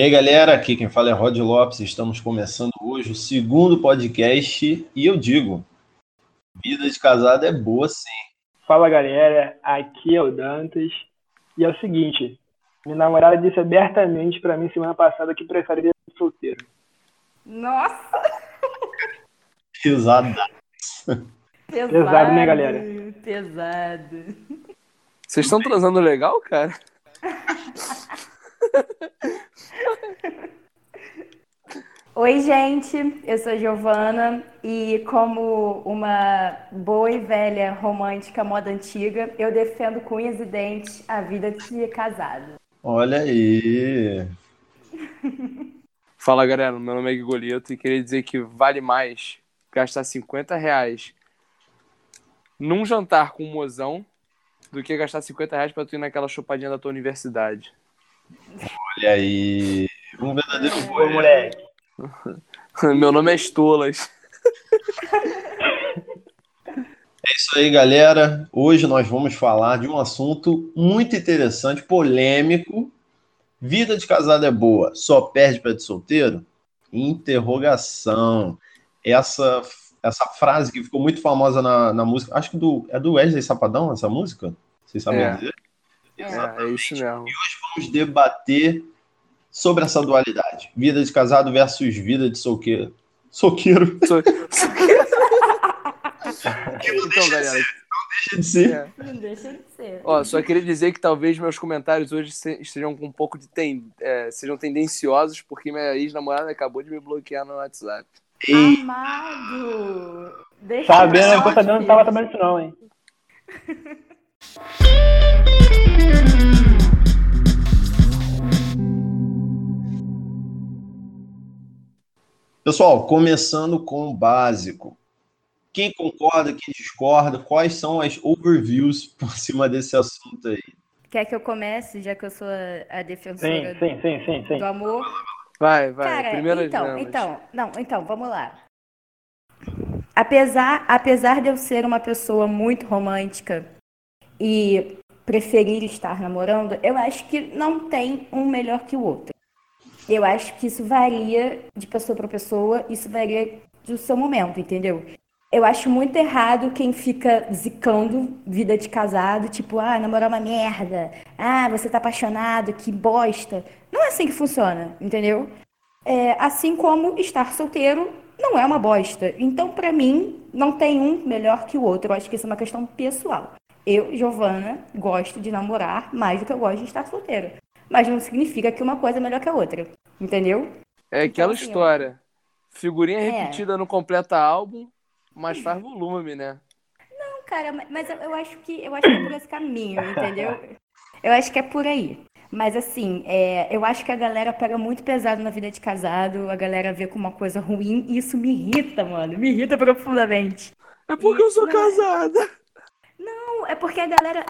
E aí, galera, aqui quem fala é Rod Lopes. Estamos começando hoje o segundo podcast e eu digo: vida de casado é boa sim. Fala, galera, aqui é o Dantas. E é o seguinte: minha namorada disse abertamente para mim semana passada que prefere ser solteiro. Nossa! Pesada. Pesado, Pesado, né, galera? Pesado. Vocês estão transando legal, cara? Oi, gente, eu sou Giovana e como uma boa e velha romântica moda antiga, eu defendo com unhas e dentes a vida de casado. Olha aí. Fala, galera. Meu nome é Gigolito e queria dizer que vale mais gastar 50 reais num jantar com um mozão do que gastar 50 reais pra tu ir naquela chupadinha da tua universidade. Olha aí. Um verdadeiro Ô, boi. moleque. Meu nome é Estolas. É isso aí, galera. Hoje nós vamos falar de um assunto muito interessante, polêmico. Vida de casado é boa, só perde para de solteiro? Interrogação. Essa essa frase que ficou muito famosa na, na música, acho que do, é do Wesley Sapadão essa música? Vocês sabem É. dizer? É. É, é isso mesmo. Vamos debater sobre essa dualidade. Vida de casado versus vida de solqueiro. Solqueiro. Sou- Então, galera, Deixa de ser. é. Não deixa de ser. Ó, só queria dizer que talvez meus comentários hoje se- estejam com um pouco de ten... é, sejam tendenciosos, porque minha ex-namorada acabou de me bloquear no WhatsApp. Amado! Deixa Sabendo, eu eu tô sabendo, não tava sabendo isso não, hein? Pessoal, começando com o básico. Quem concorda, quem discorda, quais são as overviews por cima desse assunto aí? Quer que eu comece, já que eu sou a, defensora sim, sim, sim, sim. do amor? Vai, vai. Cara, Primeiras então, damas. então, não, então, vamos lá. Apesar, apesar de eu ser uma pessoa muito romântica e preferir estar namorando, eu acho que não tem um melhor que o outro. Eu acho que isso varia de pessoa para pessoa, isso varia do seu momento, entendeu? Eu acho muito errado quem fica zicando vida de casado, tipo, ah, namorar é uma merda, ah, você tá apaixonado, que bosta. Não é assim que funciona, entendeu? É, assim como estar solteiro não é uma bosta. Então, pra mim, não tem um melhor que o outro. Eu acho que isso é uma questão pessoal. Eu, Giovana, gosto de namorar mais do que eu gosto de estar solteira. Mas não significa que uma coisa é melhor que a outra. Entendeu? É aquela assim, ó. história. Figurinha É. repetida não completa álbum, mas faz volume, né? Não, cara, ma- mas eu, acho que eu acho que é por esse caminho, entendeu? Eu acho que é por aí. Mas assim, é, eu acho que a galera pega muito pesado na vida de casado, a galera vê como uma coisa ruim, e isso me irrita, mano. Me irrita profundamente. É porque eu sou Não. casada. Não, é porque a galera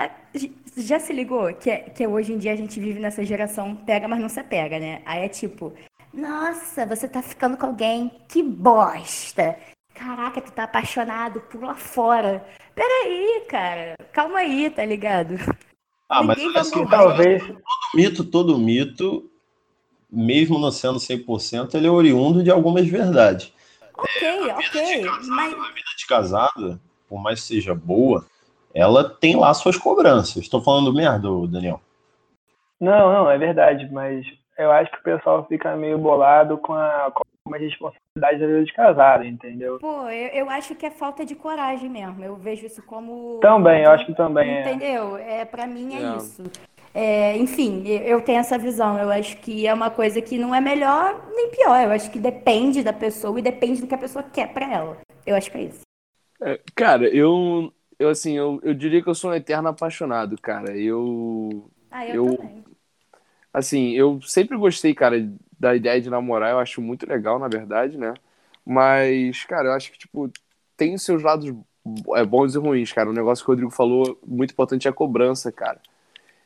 já se ligou que, é- que hoje em dia a gente vive nessa geração pega, mas não se pega, né? Aí é tipo, nossa, você tá ficando com alguém, que bosta. Caraca, tu tá apaixonado, pula fora. Peraí, cara, calma aí, tá ligado? Ah, mas Ninguém vai só, morrer. Talvez, todo mito, todo mito, mesmo não sendo 100%, ele é oriundo de algumas verdades. Ok, ok, mas A vida de casado, por mais que seja boa, ela tem lá suas cobranças. Estou falando merda, Daniel. não, não, é verdade, mas eu acho que o pessoal fica meio bolado com a, com a responsabilidade da vida de casado, entendeu? pô, eu, eu acho que é falta de coragem mesmo. Eu vejo isso como. Também, eu acho que também é. Entendeu? É, para mim é É. isso. É, enfim, eu eu tenho essa visão. Eu acho que é uma coisa que não é melhor nem pior. Eu acho que depende da pessoa e depende do que a pessoa quer pra ela. Eu acho que é isso. É, cara, eu, eu assim, eu, eu diria que eu sou um eterno apaixonado, cara. Eu, Ah, eu, Eu- também. assim, eu sempre gostei, cara, da ideia de namorar. Eu acho muito legal, na verdade, né? Mas, cara, eu acho que, tipo, tem os seus lados é, bons e ruins, cara. O negócio que o Rodrigo falou, muito importante, é a cobrança, cara.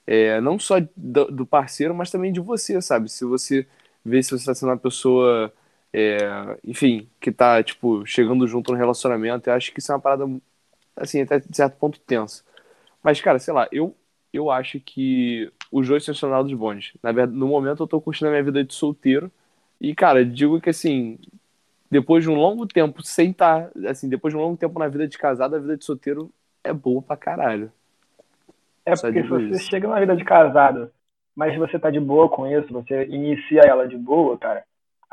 É, não só do, do parceiro, mas também de você, sabe? Se você vê se você está sendo uma pessoa, é, enfim, que tá, tipo, chegando junto no relacionamento, eu acho que isso é uma parada, assim, até certo ponto tensa. Mas, cara, sei lá, eu, eu acho que os dois são lados bons. Na verdade, no momento eu tô curtindo a minha vida de solteiro. E, cara, digo que assim, depois de um longo tempo sem estar, tá, assim, depois de um longo tempo na vida de casado, a vida de solteiro é boa pra caralho. É porque se você isso. chega na vida de casado, mas você tá de boa com isso, você inicia ela de boa, cara,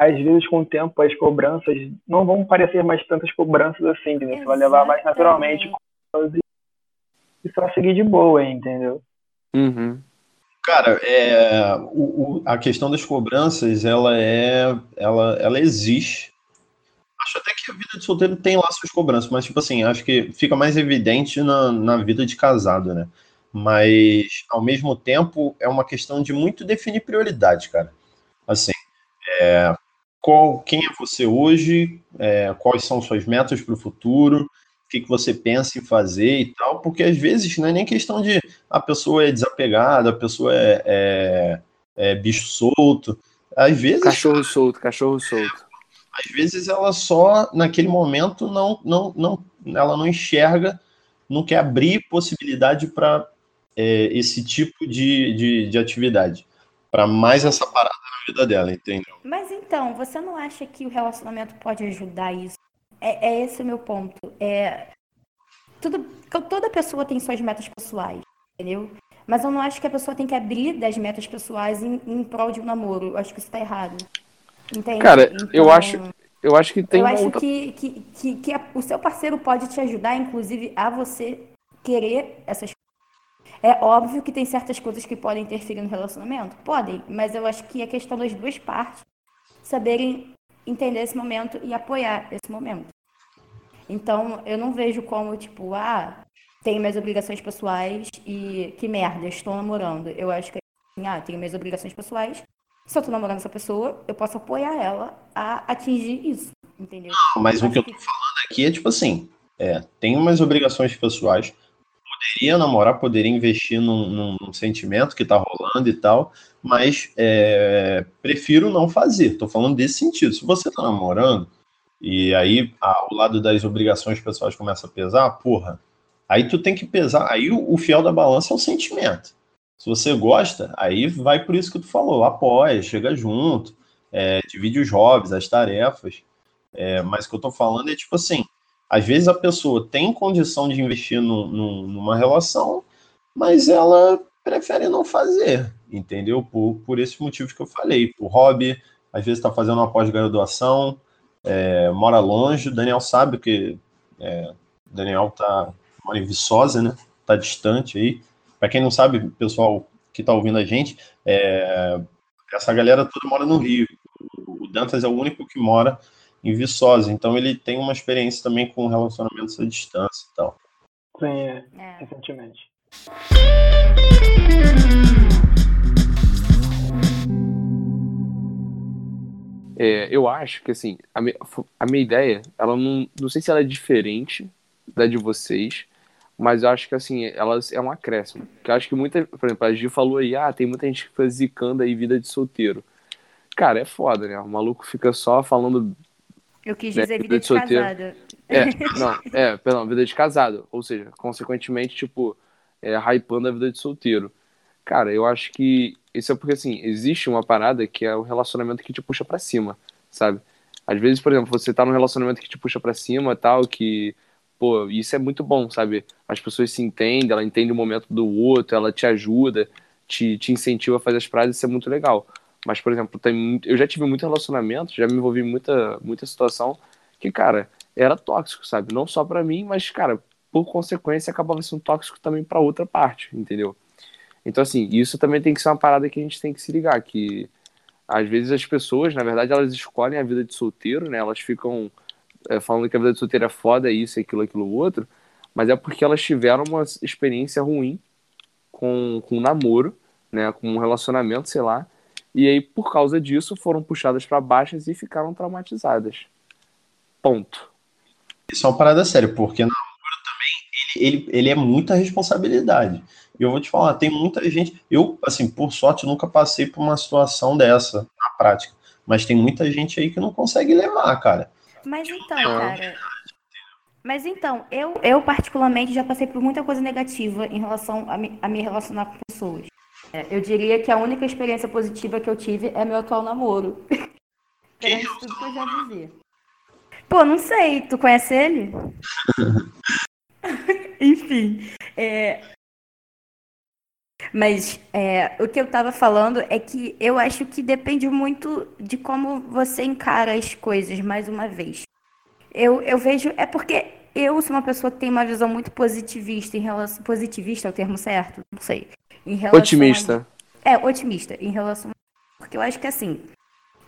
às vezes com o tempo as cobranças não vão parecer mais tantas cobranças assim, entendeu? Você vai levar mais naturalmente e só seguir de boa, entendeu? Uhum. Cara, é, o, o, a questão das cobranças, ela é, ela, ela existe. Acho até que a vida de solteiro tem lá suas cobranças, mas tipo assim, acho que fica mais evidente na, na vida de casado, né? Mas ao mesmo tempo é uma questão de muito definir prioridade, cara. Assim, é, qual, quem é você hoje? É, quais são suas metas para o futuro? que, que você pensa em fazer e tal, porque às vezes não é nem questão de a pessoa é desapegada, a pessoa é, é, é bicho solto. Às vezes. Cachorro solto, cachorro solto. Às vezes ela só, naquele momento, não, não, não, ela não enxerga, não quer abrir possibilidade para é, esse tipo de, de, de atividade. Para mais essa parada vida dela, entendeu? Mas então, você não acha que o relacionamento pode ajudar isso? É, é esse o meu ponto. É, tudo, toda pessoa tem suas metas pessoais, entendeu? Mas eu não acho que a pessoa tem que abrir das metas pessoais em, em prol de um namoro. Eu acho que isso tá errado. Entende? Cara, então, eu acho. Eu acho que tem Eu acho outra... que, que, que, que a, o seu parceiro pode te ajudar, inclusive, a você querer essas é óbvio que tem certas coisas que podem interferir no relacionamento? Podem, mas eu acho que é questão das duas partes saberem entender esse momento e apoiar esse momento. Então, eu não vejo como, tipo, ah, tenho minhas obrigações pessoais e que merda, estou namorando. Eu acho que assim, ah, tenho minhas obrigações pessoais. Se eu tô namorando essa pessoa, eu posso apoiar ela a atingir isso, entendeu? Não, mas o que eu tô falando aqui é tipo assim, é, tenho minhas obrigações pessoais, poderia namorar, poderia investir num, num, sentimento que tá rolando e tal, mas é, prefiro não fazer. Tô falando desse sentido. Se você tá namorando e aí a, o lado das obrigações pessoais começa a pesar, porra, aí tu tem que pesar. Aí o, o fiel da balança é o sentimento. Se você gosta, aí vai por isso que tu falou, apoia, chega junto, é, divide os hobbies, as tarefas. É, mas o que eu tô falando é tipo assim, às vezes a pessoa tem condição de investir no, no, numa relação, mas ela prefere não fazer, entendeu? Por, por esses motivos que eu falei. Por hobby, às vezes está fazendo uma pós-graduação, é, mora longe. O Daniel sabe que é, Daniel tá, mora em Viçosa, né? Tá distante aí. Para quem não sabe, pessoal que está ouvindo a gente, é, essa galera toda mora no Rio. O Dantas é o único que mora em Viçosa, então ele tem uma experiência também com relacionamentos à distância e tal. Sim, é, é. recentemente. É, eu acho que assim, a, me, a minha ideia, ela não, não sei se ela é diferente da de vocês, mas eu acho que assim, ela é um acréscimo. Porque eu acho que muita, por exemplo, a Gi falou aí, ah, tem muita gente que fica zicando aí vida de solteiro. Cara, é foda, né? O maluco fica só falando. Eu quis dizer né, vida, de, de solteiro. casado. É, não, é, perdão, vida de casado. Ou seja, consequentemente, tipo, é, hypando a vida de solteiro. Cara, eu acho que isso é porque, assim, existe uma parada que é o relacionamento que te puxa para cima, sabe? Às vezes, por exemplo, você tá num relacionamento que te puxa para cima tal, que, pô, isso é muito bom, sabe? As pessoas se entendem, ela entende o momento do outro, ela te ajuda, te, te incentiva a fazer as frases, isso é muito legal. Mas, por exemplo, tem, eu já tive muito relacionamento, já me envolvi em muita, muita situação que, cara, era tóxico, sabe? Não só para mim, mas, cara, por consequência, acabava sendo tóxico também para outra parte, entendeu? Então, assim, isso também tem que ser uma parada que a gente tem que se ligar, que às vezes as pessoas, na verdade, elas escolhem a vida de solteiro, né? Elas ficam é, falando que a vida de solteiro é foda, é isso, aquilo, aquilo, outro, mas é porque elas tiveram uma experiência ruim com, com um namoro, né? Com um relacionamento, sei lá, e aí, por causa disso, foram puxadas para baixo e ficaram traumatizadas. Ponto. Isso é uma parada séria, porque na ele, ele é muita responsabilidade. E eu vou te falar, tem muita gente. Eu, assim, por sorte, nunca passei por uma situação dessa na prática. Mas tem muita gente aí que não consegue levar, cara. Mas então, cara. Mas então, eu, eu particularmente já passei por muita coisa negativa em relação a me, a me relacionar com pessoas. É, eu diria que a única experiência positiva que eu tive é meu atual namoro. Perante tudo que eu já vivi. Pô, não sei, tu conhece ele? Enfim. É... Mas é, o que eu estava falando é que eu acho que depende muito de como você encara as coisas, mais uma vez. Eu, eu vejo. É porque eu sou uma pessoa que tem uma visão muito positivista em relação. Positivista é o termo certo? Não sei. otimista. A, é, otimista. Em relação. Porque eu acho que assim.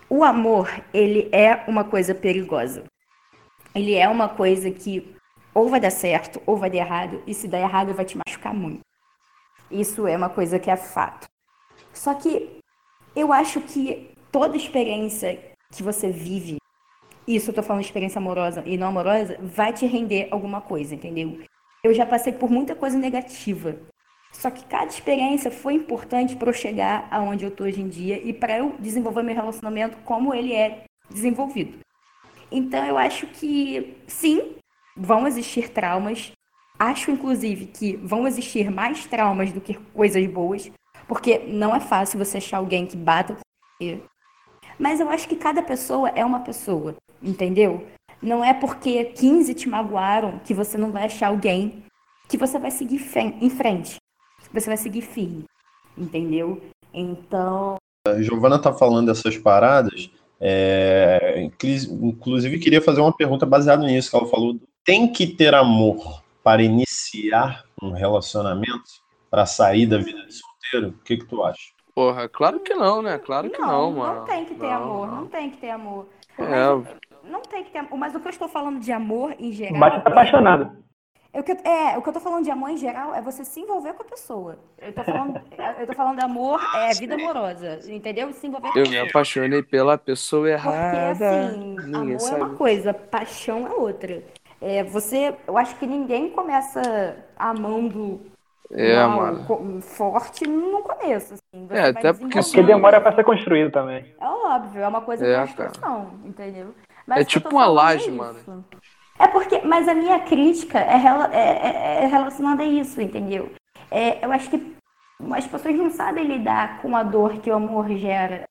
O amor, ele é uma coisa perigosa. Ele é uma coisa que ou vai dar certo ou vai dar errado. E se der errado, vai te machucar muito. Isso é uma coisa que é fato. Só que eu acho que toda experiência que você vive isso eu tô falando de experiência amorosa e não amorosa, vai te render alguma coisa, entendeu? Eu já passei por muita coisa negativa. Só que cada experiência foi importante para eu chegar aonde eu tô hoje em dia e para eu desenvolver meu relacionamento como ele é desenvolvido. Então eu acho que sim, vão existir traumas. Acho inclusive que vão existir mais traumas do que coisas boas, porque não é fácil você achar alguém que bata com você. Mas eu acho que cada pessoa é uma pessoa entendeu? Não é porque 15 te magoaram que você não vai achar alguém que você vai seguir em frente. Você vai seguir firme, entendeu? Então. A Giovana tá falando dessas paradas. É, inclusive, queria fazer uma pergunta baseada nisso que ela falou. Tem que ter amor para iniciar um relacionamento, para sair da vida de solteiro? O que, que tu acha? Porra, claro que não, né? Claro que não, não mano. Não tem que ter não, amor, não. não tem que ter amor. É, não tem que ter. Mas o que eu estou falando de amor em geral. Bate tá apaixonado. É o, que, é, o que eu tô falando de amor em geral é você se envolver com a pessoa. Eu tô falando, eu tô falando de amor, é vida amorosa, entendeu? Se envolver eu me apaixonei pela pessoa errada. Porque, assim, amor sabe. é uma coisa, paixão é outra. É, você, eu acho que ninguém começa amando é, mal, mano. forte no começo. Assim. é, até porque, porque demora para ser construído também. É óbvio, é uma coisa é, de construção, entendeu? Mas é tipo uma laje, é mano. É porque, mas a minha crítica é, é, é relacionada a isso, entendeu? É, eu acho que as pessoas não sabem lidar com a dor que o amor gera.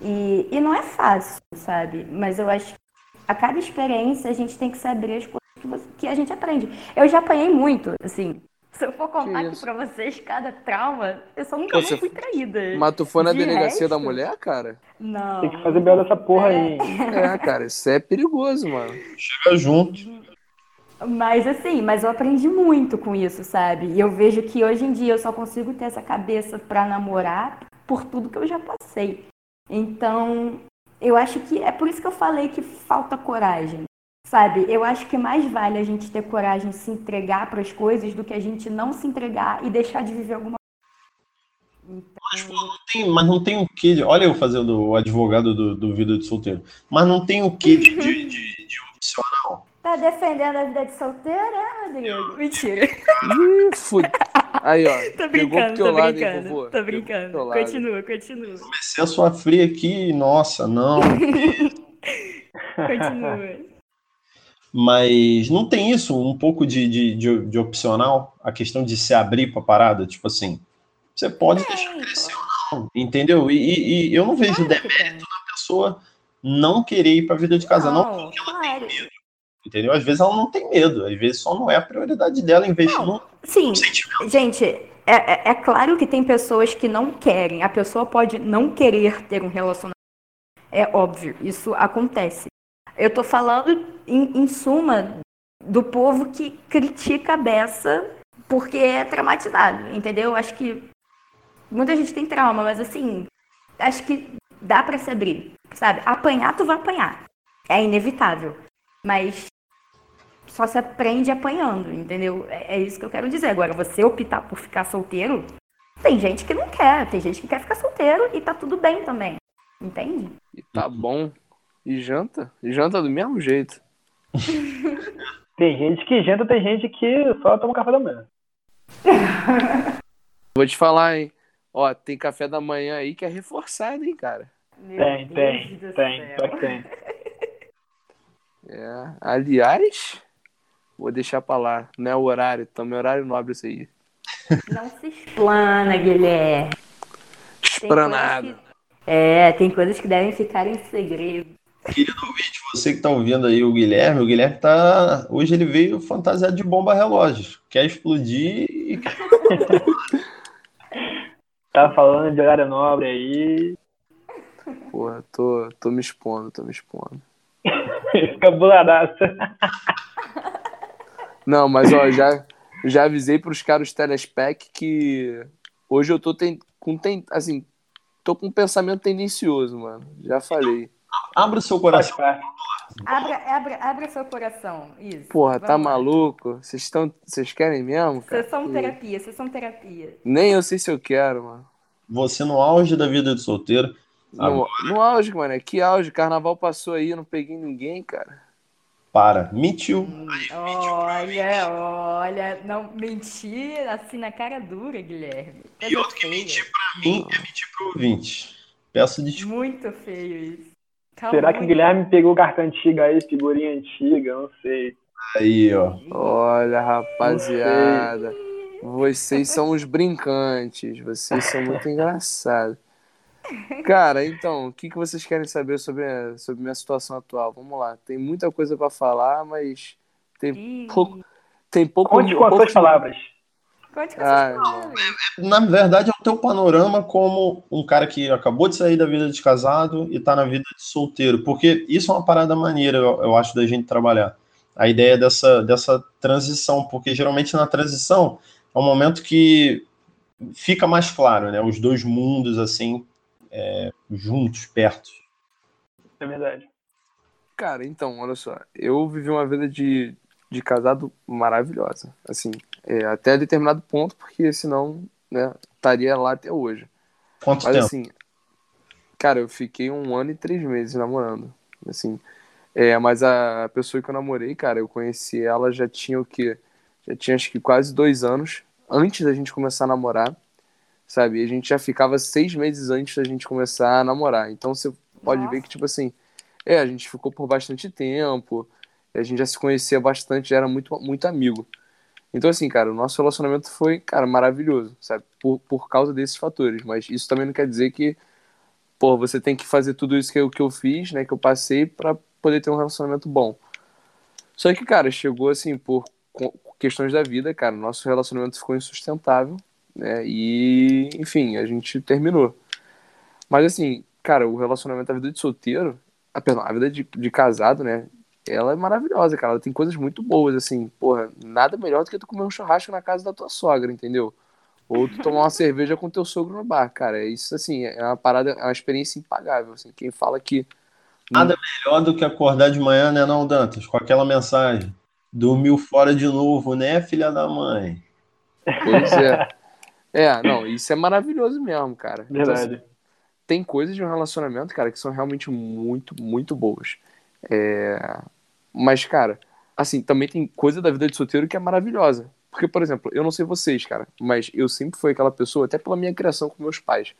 E, e não é fácil, sabe? Mas eu acho que a cada experiência a gente tem que saber as coisas que, você, que a gente aprende. Eu já apanhei muito, assim. Se eu for contar aqui pra vocês cada trauma, eu só nunca Você... fui traída. Mas tu foi na de delegacia resto... da mulher, cara? Não. Tem que fazer bem dessa porra é... aí. É, cara, isso é perigoso, mano. Chega junto. Mas assim, mas eu aprendi muito com isso, sabe? E eu vejo que hoje em dia eu só consigo ter essa cabeça para namorar por tudo que eu já passei. Então, eu acho que é por isso que eu falei que falta coragem. Sabe, eu acho que mais vale a gente ter coragem de se entregar para as coisas do que a gente não se entregar e deixar de viver alguma então... Mas, pô, não tem, mas não tem o que. Olha eu fazendo o advogado do, do Vida de Solteiro. Mas não tem o que de, de, de, de opcional. Tá defendendo a vida de solteiro, é, Rodrigo? Mentira. Ih, fud... Aí, ó. Tô brincando, tô lado, brincando. Hein, tô brincando. Continua, continua. Comecei a sua fria aqui, nossa, não. continua. Mas não tem isso, um pouco de, de, de, de opcional, a questão de se abrir para parada, tipo assim, você pode é, deixar crescer ou não, entendeu? E, e, e eu não vejo claro demérito na pessoa não querer ir para a vida de casa, não, não porque ela claro. tem medo. Entendeu? Às vezes ela não tem medo, às vezes só não é a prioridade dela investir não, no, sim, no. Gente, é, é, é claro que tem pessoas que não querem, a pessoa pode não querer ter um relacionamento. É óbvio, isso acontece. Eu estou falando, em, em suma, do povo que critica a beça porque é traumatizado, entendeu? Acho que muita gente tem trauma, mas assim, acho que dá para se abrir, sabe? Apanhar, tu vai apanhar. É inevitável. Mas só se aprende apanhando, entendeu? É, é isso que eu quero dizer. Agora, você optar por ficar solteiro, tem gente que não quer, tem gente que quer ficar solteiro e tá tudo bem também. Entende? E tá bom. E janta? E janta do mesmo jeito. tem gente que janta, tem gente que só toma café da manhã. Vou te falar, hein? Ó, tem café da manhã aí que é reforçado, hein, cara? Meu tem, Deus tem, tem, só que tem. É, aliás, vou deixar pra lá. Não é o horário, então meu horário nobre isso aí. Não se explana, Guilherme. Esplanado. É, tem coisas que devem ficar em segredo. Querido ouvinte, você que está ouvindo aí o Guilherme, o Guilherme tá. Hoje ele veio fantasiado de bomba relógio. Quer explodir e. tá falando de horário nobre aí. Porra, tô, tô me expondo, tô me expondo. Fica buladaça. Não, mas ó, já, já avisei pros caras telespec que hoje eu tô tem, com tem, assim, tô com um pensamento tendencioso, mano. Já falei. Abra o seu coração. Abra, abra, abra seu coração. Isso. Porra, tá Vamos tá lá. maluco? Vocês estão. Vocês querem mesmo? Cara? Sessão terapia, sessão terapia. Nem eu sei se eu quero, mano. Você no auge da vida de solteiro. No, no auge, mano. Que auge? Carnaval passou aí, eu não peguei ninguém, cara. Para. Mentiu. Hum, olha, olha. Não, mentir assim na cara dura, Guilherme. e outro que mentir pra mim é mentir pro ouvinte. Peço desculpa. Muito feio isso. Calma, Será que o Guilherme pegou carta antiga aí, figurinha antiga? Não sei. Aí, ó. Olha, rapaziada. Vocês são os brincantes. Vocês são muito engraçados. Cara, então, o que, que vocês querem saber sobre, a, sobre minha situação atual? Vamos lá. Tem muita coisa para falar, mas tem pouco. Tem pouco. Conte com as suas palavras. Conte com suas palavras. Na verdade, é o teu panorama como um cara que acabou de sair da vida de casado e tá na vida de solteiro. Porque isso é uma parada maneira, eu, eu acho, da gente trabalhar. A ideia dessa, dessa transição, porque geralmente na transição é um momento que fica mais claro, né? Os dois mundos, assim, é, juntos, perto. É verdade. Cara, então, olha só. Eu vivi uma vida de, de casado maravilhosa. Assim, é, até determinado ponto, porque senão, né, estaria lá até hoje. Quanto Mas, tempo? assim, cara, eu fiquei um ano e três meses namorando. Assim, é, mas a pessoa que eu namorei, cara, eu conheci ela já tinha o quê? Já tinha acho que quase dois anos antes da gente começar a namorar sabe? E a gente já ficava seis meses antes da gente começar a namorar. Então você pode Nossa. ver que, tipo assim, é, a gente ficou por bastante tempo, a gente já se conhecia bastante, já era muito, muito amigo. Então, assim, cara, o nosso relacionamento foi, cara, maravilhoso, sabe? Por, por causa desses fatores. Mas isso também não quer dizer que, pô, você tem que fazer tudo isso que eu, que eu fiz, né, que eu passei para poder ter um relacionamento bom. Só que, cara, chegou, assim, por questões da vida, cara, nosso relacionamento ficou insustentável né? E, enfim, a gente terminou. Mas assim, cara, o relacionamento, a vida de solteiro, a, perdão, a vida de, de casado, né? Ela é maravilhosa, cara. Ela tem coisas muito boas, assim, porra, nada melhor do que tu comer um churrasco na casa da tua sogra, entendeu? Ou tu tomar uma cerveja com teu sogro no bar, cara. Isso, assim, é uma parada, é uma experiência impagável, assim. Quem fala que... Nada melhor do que acordar de manhã, né, não, Dantas? Com aquela mensagem. Dormiu fora de novo, né, filha da mãe? Pois é. É, não, isso é maravilhoso mesmo, cara. Verdade. Então, assim, tem coisas de um relacionamento, cara, que são realmente muito, muito boas. É... Mas, cara, assim, também tem coisa da vida de solteiro que é maravilhosa. Porque, por exemplo, eu não sei vocês, cara, mas eu sempre fui aquela pessoa, até pela minha criação com meus pais.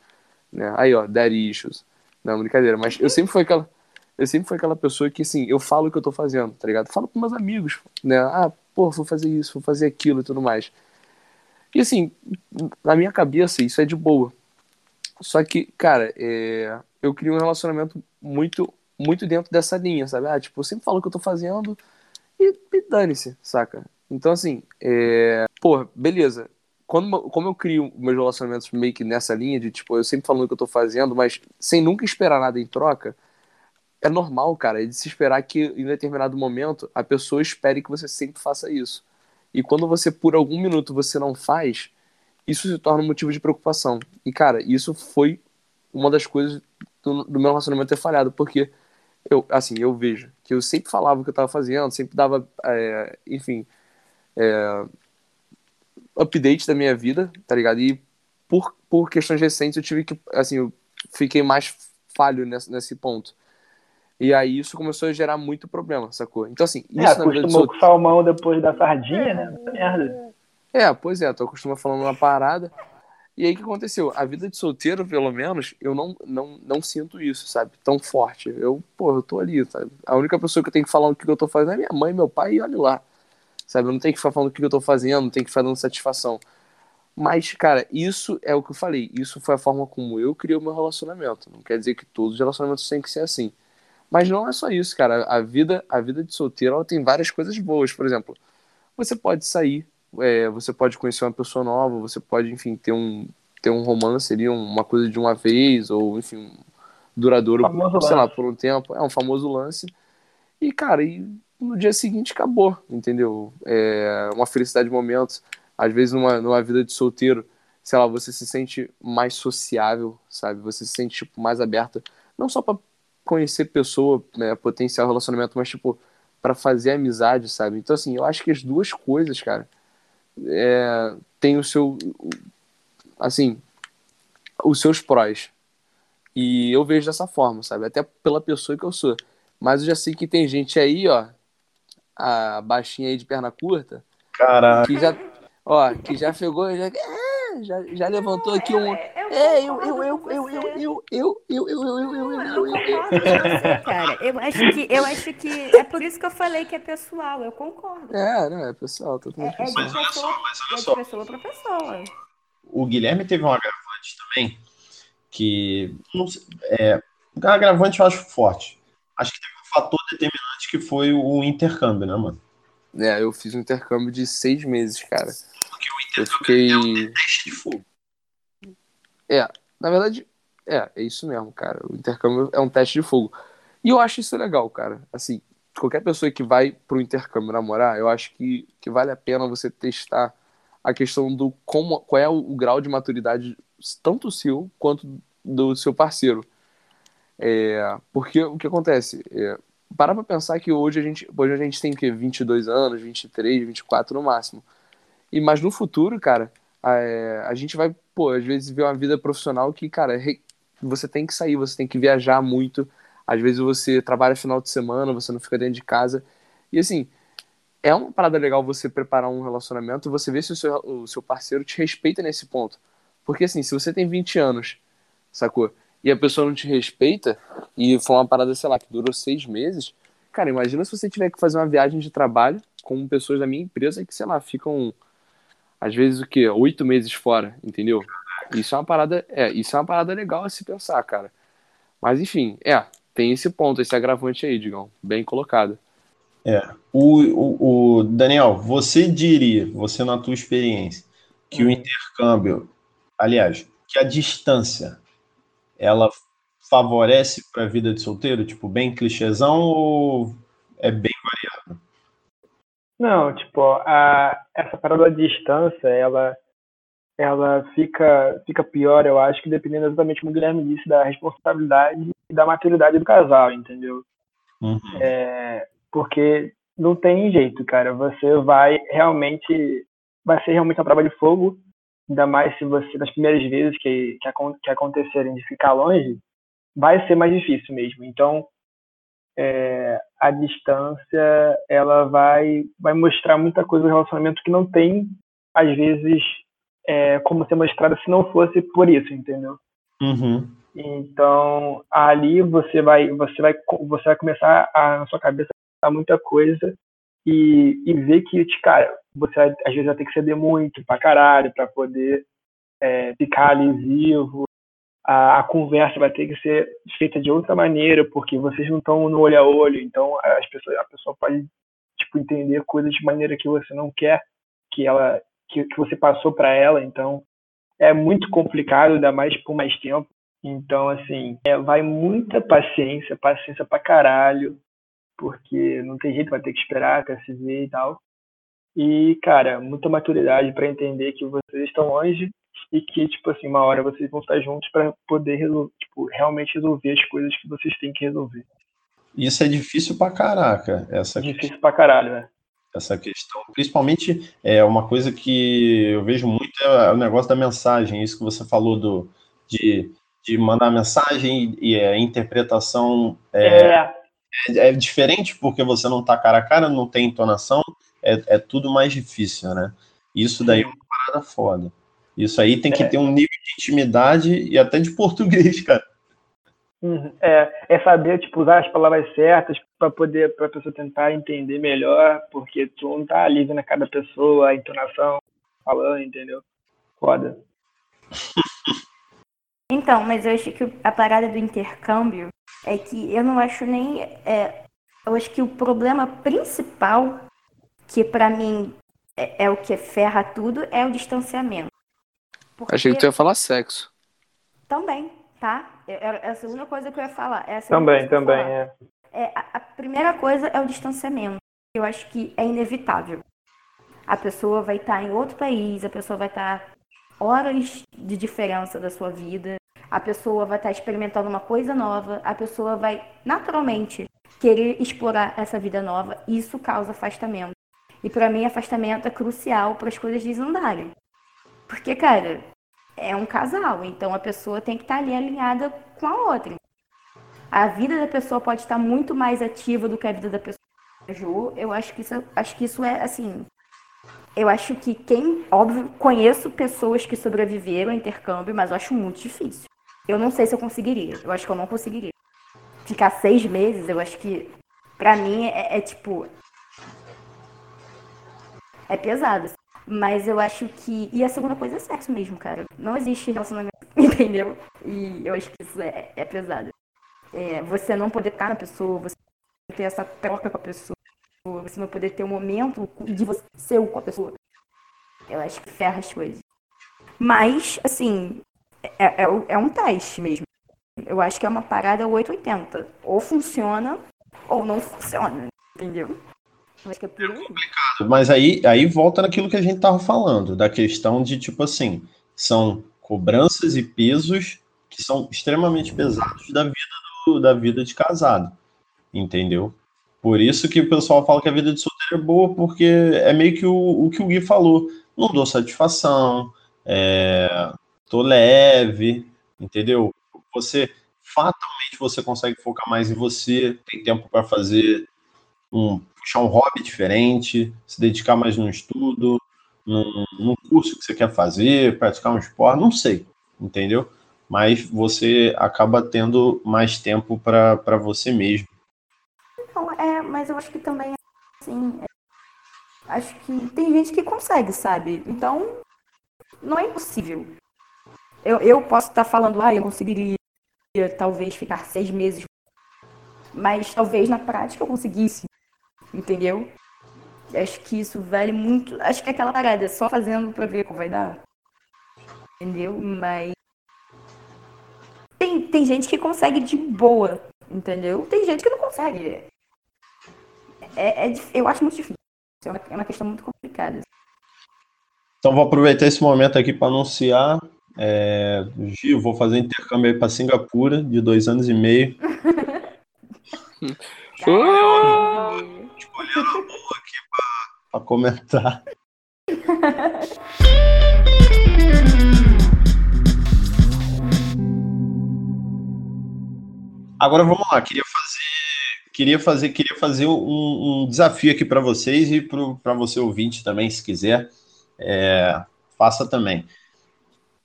Né? Aí, ó, daddy issues. Não, brincadeira, mas eu sempre fui aquela. Eu sempre fui aquela pessoa que, assim, eu falo o que eu tô fazendo, tá ligado? Falo com meus amigos, né? Ah, pô, vou fazer isso, vou fazer aquilo e tudo mais. E assim, na minha cabeça, isso é de boa. Só que, cara, é... eu queria um relacionamento muito, muito dentro dessa linha, sabe? Ah, tipo, eu sempre falo o que eu tô fazendo e, e dane-se, saca? Então, assim, é... pô, beleza. Quando, como eu crio meus relacionamentos meio que nessa linha de, tipo, eu sempre falando o que eu tô fazendo, mas sem nunca esperar nada em troca, é normal, cara, é de se esperar que em determinado momento a pessoa espere que você sempre faça isso. E quando você, por algum minuto, você não faz, isso se torna um motivo de preocupação. E, cara, isso foi uma das coisas do, do meu relacionamento ter falhado, porque eu, assim, eu vejo que eu sempre falava o que eu estava fazendo, sempre dava, é, enfim, é, update da minha vida, tá ligado? E por, por questões recentes eu tive que, assim, eu fiquei mais falho nesse, nesse ponto. E aí isso começou a gerar muito problema, sacou? Então, assim, é, isso é, na vida acostumou com salmão depois da sardinha, né? merda. É, pois é, tu acostuma falando uma parada. E aí o que aconteceu? A vida de solteiro, pelo menos, eu não, não, não sinto isso, sabe? Tão forte. Eu, pô, eu tô ali, sabe? A única pessoa que eu tenho que falar o que eu tô fazendo é minha mãe, meu pai, e olha lá. Sabe? Eu não tenho que ficar falando o que eu tô fazendo, não tenho que ficar dando satisfação. Mas, cara, isso é o que eu falei. Isso foi a forma como eu criei o meu relacionamento. Não quer dizer que todos os relacionamentos têm que ser assim. Mas não é só isso, cara. A vida, a vida de solteiro ela tem várias coisas boas. Por exemplo, você pode sair, é, você pode conhecer uma pessoa nova, você pode, enfim, ter um, ter um romance ali, uma coisa de uma vez, ou, enfim, duradouro, famoso sei lance. lá, por um tempo. É um famoso lance. E, cara, e no dia seguinte acabou, entendeu? É uma felicidade de momentos. Às vezes, numa, numa vida de solteiro, sei lá, você se sente mais sociável, sabe? Você se sente, tipo, mais aberta. Não só para conhecer pessoa, né, potencial relacionamento, mas, tipo, para fazer amizade, sabe? Então, assim, eu acho que as duas coisas, cara, é, tem o seu. Assim, os seus prós. E eu vejo dessa forma, sabe? Até pela pessoa que eu sou. Mas eu já sei que tem gente aí, ó, a baixinha aí de perna curta, Caraca. que já, ó, que já pegou, já, é, já, já levantou aqui um, é, eu, eu, eu, eu, eu, eu, eu, eu, eu, eu, eu, eu, eu, cara, eu acho que, eu acho que é por isso que eu falei que é pessoal, eu concordo. É, não, é pessoal, totalmente é, pessoal. É de pessoa, mas olha só, é de pessoa para pessoa. O Guilherme teve um agravante também, que, não sei, é, um agravante eu acho forte. Acho que teve um fator determinante que foi o intercâmbio, né, mano? É, eu fiz um intercâmbio de seis meses, cara. Eu fiquei... é um teste de fogo. É, na verdade, é, é isso mesmo, cara. O intercâmbio é um teste de fogo. E eu acho isso legal, cara. Assim, qualquer pessoa que vai pro intercâmbio namorar, eu acho que, que vale a pena você testar a questão do como, qual é o, o grau de maturidade, tanto seu quanto do seu parceiro. É, porque o que acontece? É, para pra pensar que hoje a gente, hoje a gente tem que 22 anos, 23, 24 no máximo. E mas no futuro, cara, a, a gente vai, pô, às vezes ver uma vida profissional que, cara, você tem que sair, você tem que viajar muito. Às vezes você trabalha final de semana, você não fica dentro de casa. E assim, é uma parada legal você preparar um relacionamento, você ver se o seu, o seu parceiro te respeita nesse ponto. Porque assim, se você tem 20 anos, sacou? e a pessoa não te respeita, e foi uma parada, sei lá, que durou seis meses, cara, imagina se você tiver que fazer uma viagem de trabalho com pessoas da minha empresa que, sei lá, ficam, às vezes, o quê? Oito meses fora, entendeu? Isso é uma parada, é, isso é uma parada legal a se pensar, cara. Mas, enfim, é, tem esse ponto, esse agravante aí, Digão, bem colocado. É, o, o, o Daniel, você diria, você na tua experiência, que hum. o intercâmbio, aliás, que a distância ela favorece para a vida de solteiro? Tipo, bem clichêzão ou é bem? Não, tipo, a, essa parada da distância, ela, ela fica, fica pior, eu acho, que dependendo exatamente, como o Guilherme disse, da responsabilidade e da maturidade do casal, entendeu? Uhum. É, porque não tem jeito, cara. Você vai realmente. Vai ser realmente uma prova de fogo ainda mais se você, nas primeiras vezes que, que, que acontecerem de ficar longe, vai ser mais difícil mesmo. Então, é, a distância, ela vai, vai mostrar muita coisa no relacionamento que não tem, às vezes, é, como ser mostrada se não fosse por isso, entendeu? Uhum. Então, ali você vai, você vai, você vai começar a, na sua cabeça, a muita coisa e, e ver que, cara, você às vezes vai ter que ceder muito pra caralho para poder é, ficar ali vivo. A, a, conversa vai ter que ser feita de outra maneira, porque vocês não estão no olho a olho, então as pessoas, a pessoa pode tipo, entender coisas de maneira que você não quer que ela que, que você passou para ela, então é muito complicado, ainda mais por mais tempo. Então, assim, é, vai muita paciência, paciência pra caralho, porque não tem jeito, vai ter que esperar até se ver e tal. E, cara, muita maturidade para entender que vocês estão longe e que, tipo assim, uma hora vocês vão estar juntos para poder resolver, tipo, realmente resolver as coisas que vocês têm que resolver. Isso é difícil pra caraca. Essa difícil questão, pra caralho, né? Essa questão. Principalmente, é uma coisa que eu vejo muito é o negócio da mensagem. Isso que você falou do, de, de mandar mensagem e a interpretação. É, é é, é diferente porque você não tá cara a cara, não tem entonação, é, é tudo mais difícil, né? Isso daí é uma parada foda. Isso aí tem que é. ter um nível de intimidade e até de português, cara. Uhum. É, é saber tipo, usar as palavras certas para poder para a pessoa tentar entender melhor, porque tu não tá ali vendo cada pessoa, a entonação, falando, entendeu? Foda. Então, mas eu acho que a parada do intercâmbio é que eu não acho nem. É, eu acho que o problema principal, que para mim é, é, o que ferra tudo, é o distanciamento. Porque... Achei que tu ia falar sexo. Também, tá? É, a segunda coisa que eu ia falar. É também, também, é. é a, a primeira coisa é o distanciamento. Eu acho que é inevitável. A pessoa vai estar em outro país, a pessoa vai estar horas de diferença da sua vida, a pessoa vai estar experimentando uma coisa nova, a pessoa vai naturalmente querer explorar essa vida nova, e isso causa afastamento. E para mim, afastamento é crucial para as coisas desandarem. Porque, cara, é um casal, então a pessoa tem que estar ali alinhada com a outra. A vida da pessoa pode estar muito mais ativa do que a vida da pessoa. Eu acho que isso, acho que isso é assim. Eu acho que quem, óbvio, conheço pessoas que sobreviveram ao intercâmbio, mas eu acho muito difícil. Eu não sei se eu conseguiria. Eu acho que eu não conseguiria. Ficar seis meses, eu acho que, pra mim, é, é tipo. É pesado. Mas eu acho que. E a segunda coisa é sexo mesmo, cara. Não existe relacionamento, entendeu? E eu acho que isso é, é pesado. É, você não poder ficar na pessoa, você ter essa troca com a pessoa, você não poder ter um momento de você ser com a pessoa. Eu acho que ferra as coisas. Mas, assim, é, é, é um teste mesmo. Eu acho que é uma parada 880. Ou funciona, ou não funciona. Entendeu? É, complicado. Mas aí, aí volta naquilo que a gente tava falando, da questão de, tipo assim, são cobranças e pesos que são extremamente pesados da vida, do, da vida de casado. Entendeu? Por isso que o pessoal fala que a vida de solteiro é boa, porque é meio que o, o que o Gui falou. Não dou satisfação, é, tô leve, entendeu? Você fatalmente você consegue focar mais em você, tem tempo para fazer um puxar um hobby diferente, se dedicar mais no estudo, num, num curso que você quer fazer, praticar um esporte, não sei, entendeu? Mas você acaba tendo mais tempo para você mesmo. Não, é, mas eu acho que também assim, é, acho que tem gente que consegue, sabe? Então não é impossível. Eu, eu posso estar falando, ah, eu conseguiria talvez ficar seis meses, mas talvez na prática eu conseguisse, entendeu? Acho que isso vale muito. Acho que é aquela parada, só fazendo pra ver como vai dar. Entendeu? Mas. Tem, tem gente que consegue de boa, entendeu? Tem gente que não consegue. É, é, eu acho muito difícil. É uma, é uma questão muito complicada. Então vou aproveitar esse momento aqui para anunciar é, Gil, vou fazer intercâmbio aí para Singapura de dois anos e meio. Escolheram, escolheram a boa aqui para comentar. Agora vamos lá, queria fazer, queria fazer, queria fazer um, um desafio aqui para vocês e para você ouvinte também, se quiser, é, faça também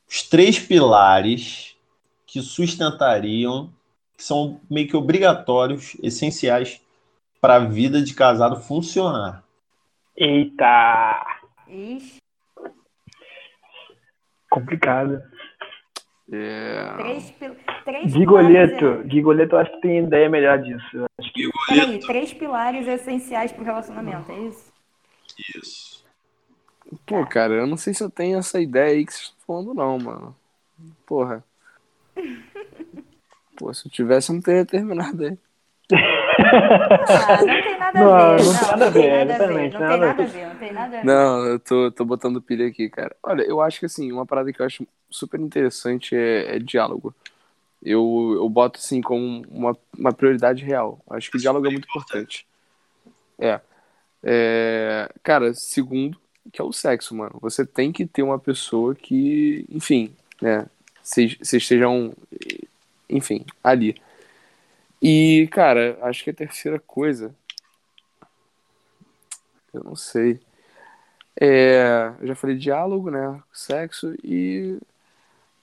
os três pilares que sustentariam, que são meio que obrigatórios, essenciais para a vida de casado funcionar. Eita! Ixi. Complicado. É... Três, três Gigoleto. Gigoleto, acho que tem ideia melhor disso. Acho que... Peraí, três pilares essenciais para o relacionamento, é isso? Isso. Pô, cara, eu não sei se eu tenho essa ideia aí que vocês estão falando, não, mano. Porra. Pô, se eu tivesse, eu não teria terminado aí. Ah, não tem nada a ver. Não, não tem nada a ver, exatamente. Não tem nada a ver, não tem nada a ver. Não, eu tô, tô botando pilha aqui, cara. Olha, eu acho que, assim, uma parada que eu acho super interessante é, é diálogo. Eu, eu boto, assim, como uma, uma prioridade real. Acho que o diálogo é muito importante. É. é. Cara, segundo, que é o sexo, mano. Você tem que ter uma pessoa que, enfim, né, vocês estejam, enfim, ali. E, cara, acho que a terceira coisa, eu não sei. É, eu já falei diálogo, né, sexo e,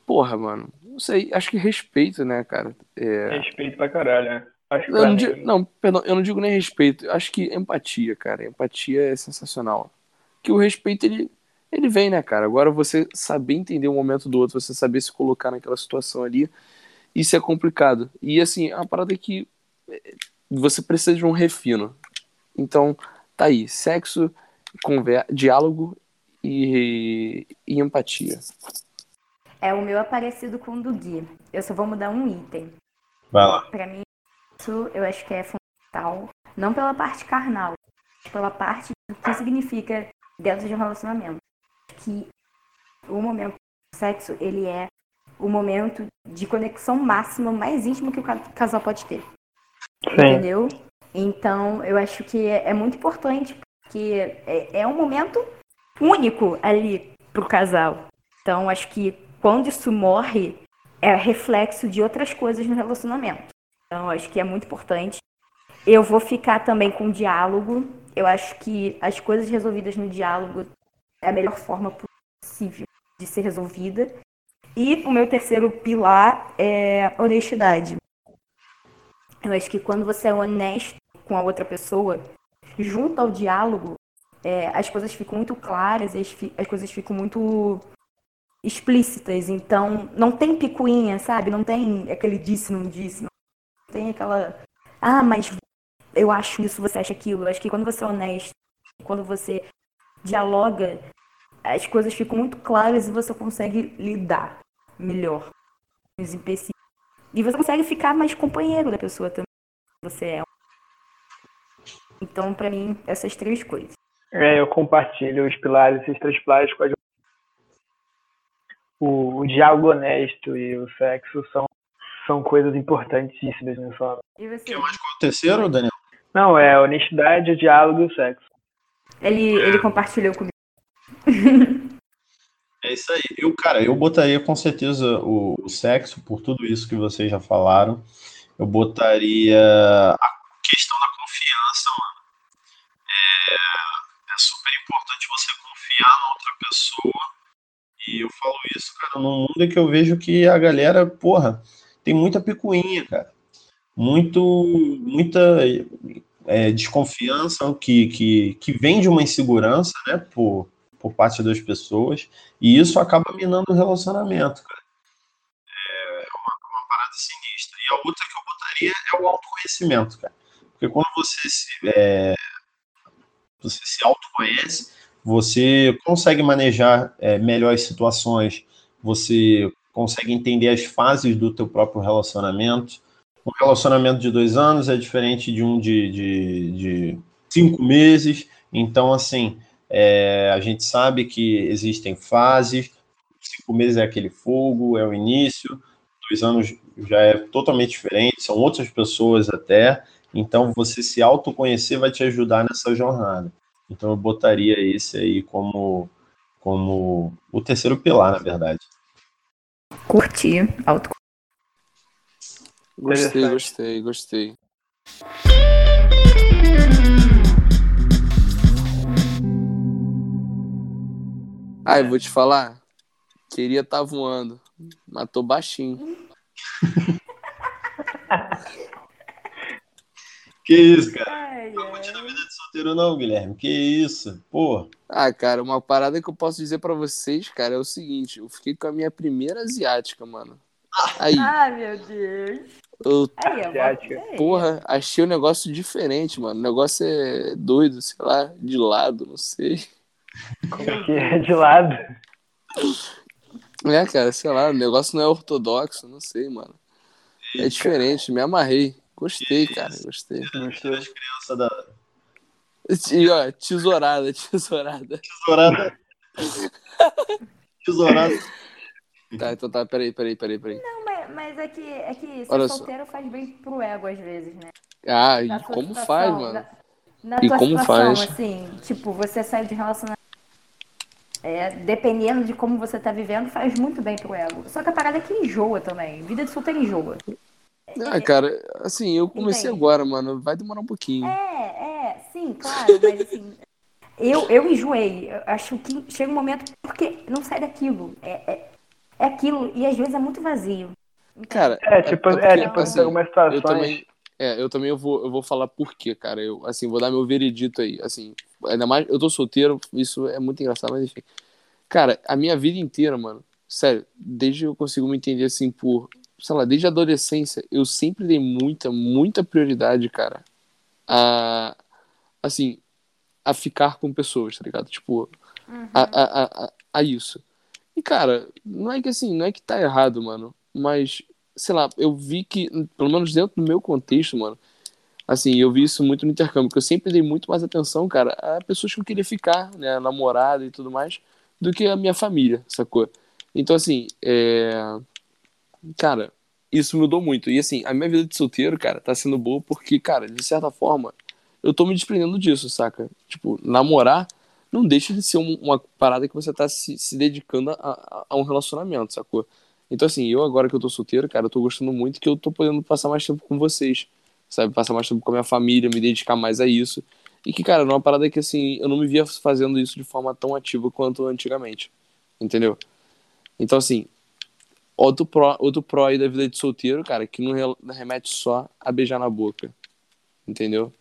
porra, mano, não sei, acho que respeito, né, cara. É... Respeito pra caralho, né? Acho não, não, digo, não, perdão, eu não digo nem respeito, acho que empatia, cara. Empatia é sensacional que o respeito ele, ele vem, né, cara? Agora você saber entender o momento do outro, você saber se colocar naquela situação ali, isso é complicado. E assim, é uma parada que é, você precisa de um refino. Então, tá aí, sexo, conver diálogo e, e empatia. É, o meu é parecido com o do Gui. Eu só vou mudar um item. Vai lá. Pra mim, isso eu acho que é fundamental. Não pela parte carnal, mas pela parte do que significa dentro de um relacionamento. Que o momento do sexo, ele é o momento de conexão máxima, mais íntimo que o casal pode ter. Sim. Entendeu? Então, eu acho que é, é muito importante, porque é, é um momento único ali pro casal. Então, acho que quando isso morre, é reflexo de outras coisas no relacionamento. Então, acho que é muito importante. Eu vou ficar também com diálogo. Eu acho que as coisas resolvidas no diálogo é a melhor forma possível de ser resolvida. E o meu terceiro pilar é honestidade. Eu acho que quando você é honesto com a outra pessoa, junto ao diálogo, é, as coisas ficam muito claras, as, as coisas ficam muito explícitas. Então, não tem picuinha, sabe? Não tem aquele disse, não disse. Não tem aquela. Ah, mas eu acho isso, você acha aquilo. Eu acho que quando você é honesto, quando você dialoga, as coisas ficam muito claras e você consegue lidar melhor os empecilhos. E você consegue ficar mais companheiro da pessoa também. Você é. Então, para mim, essas três coisas. É, eu compartilho os pilares, esses três pilares com a o, o diálogo honesto e o sexo são, são coisas importantíssimas nessa hora. E você? Que mais o terceiro, Daniel? Não, é honestidade, o diálogo e o sexo. Ele, ele compartilhou comigo. É isso aí. Eu, cara, eu botaria com certeza o, o, sexo, por tudo isso que vocês já falaram. Eu botaria a questão da confiança, mano. É, é super importante você confiar na outra pessoa e eu falo isso, cara, num mundo em que eu vejo que a galera, porra, tem muita picuinha, cara. Muito, muita é, desconfiança que, que, que vem de uma insegurança, né, por, por parte das pessoas, e isso acaba minando o relacionamento, cara. É uma, uma parada sinistra. E a outra que eu botaria é o autoconhecimento, cara. Porque quando você se, é, você se autoconhece, você consegue manejar é, melhor as situações, você consegue entender as fases do teu próprio relacionamento. Um relacionamento de dois anos é diferente de um de, de, de cinco meses. Então, assim, é, a gente sabe que existem fases. Cinco meses é aquele fogo, é o início. Dois anos já é totalmente diferente, são outras pessoas até. Então, você se autoconhecer vai te ajudar nessa jornada. Então eu botaria esse aí como, como o terceiro pilar, na verdade. Curti. Auto... Gostei, gostei, gostei. Ah, eu vou te falar. Queria estar tá voando. Matou baixinho. Que isso, cara? Ai, não ai. vida de solteiro não, Guilherme. Que isso? Pô. Ah, cara, uma parada que eu posso dizer para vocês, cara, é o seguinte. Eu fiquei com a minha primeira asiática, mano. Aí. Ah, meu Deus. Eu, aí, asiática. Porra, achei um negócio diferente, mano. O negócio é doido, sei lá, de lado, não sei. Como que é de lado? É, cara, sei lá, o negócio não é ortodoxo, não sei, mano. É diferente, me amarrei. Gostei, cara, gostei. Gostou. As crianças da. E, ó, tesourada, tesourada. Tesourada. tesourada. Tá, então tá, peraí, peraí, peraí, peraí. Não, mas, mas é que, é que ser Olha solteiro só. faz bem pro ego às vezes, né? Ah, e como situação, faz, mano? Na, na e como situação, faz? assim, tipo, você sai de relacionamento. É, dependendo de como você tá vivendo, faz muito bem pro ego. Só que a parada é que enjoa também. Vida de solteiro enjoa. Ah, cara, assim, eu comecei Entendi. agora, mano. Vai demorar um pouquinho. É, é, sim, claro, mas assim. Eu, eu enjoei. Eu acho que chega um momento porque não sai daquilo. É, é, é aquilo, e às vezes é muito vazio. Cara, é tipo, é, porque, é, tipo assim, algumas situações. Eu também, é, eu também vou, eu vou falar por quê, cara. Eu, assim, vou dar meu veredito aí. Assim, ainda mais, eu tô solteiro, isso é muito engraçado, mas enfim. Cara, a minha vida inteira, mano, sério, desde eu consigo me entender assim por, sei lá, desde a adolescência, eu sempre dei muita, muita prioridade, cara, a, assim, a ficar com pessoas, tá ligado? Tipo, uhum. a, a, a, a isso. E, cara, não é que assim, não é que tá errado, mano, mas, sei lá, eu vi que, pelo menos dentro do meu contexto, mano, assim, eu vi isso muito no intercâmbio, que eu sempre dei muito mais atenção, cara, a pessoas que eu queria ficar, né, namorada e tudo mais, do que a minha família, sacou? Então, assim, é... cara, isso mudou muito. E, assim, a minha vida de solteiro, cara, tá sendo boa porque, cara, de certa forma, eu tô me desprendendo disso, saca? Tipo, namorar não deixa de ser uma parada que você tá se, se dedicando a, a, um relacionamento, sacou? Então, assim, eu agora que eu tô solteiro, cara, eu tô gostando muito que eu tô podendo passar mais tempo com vocês, sabe? Passar mais tempo com a minha família, me dedicar mais a isso. E que, cara, não é uma parada que, assim, eu não me via fazendo isso de forma tão ativa quanto antigamente. Entendeu? Então, assim, outro pró, outro pró aí da vida de solteiro, cara, que não remete só a beijar na boca. Entendeu?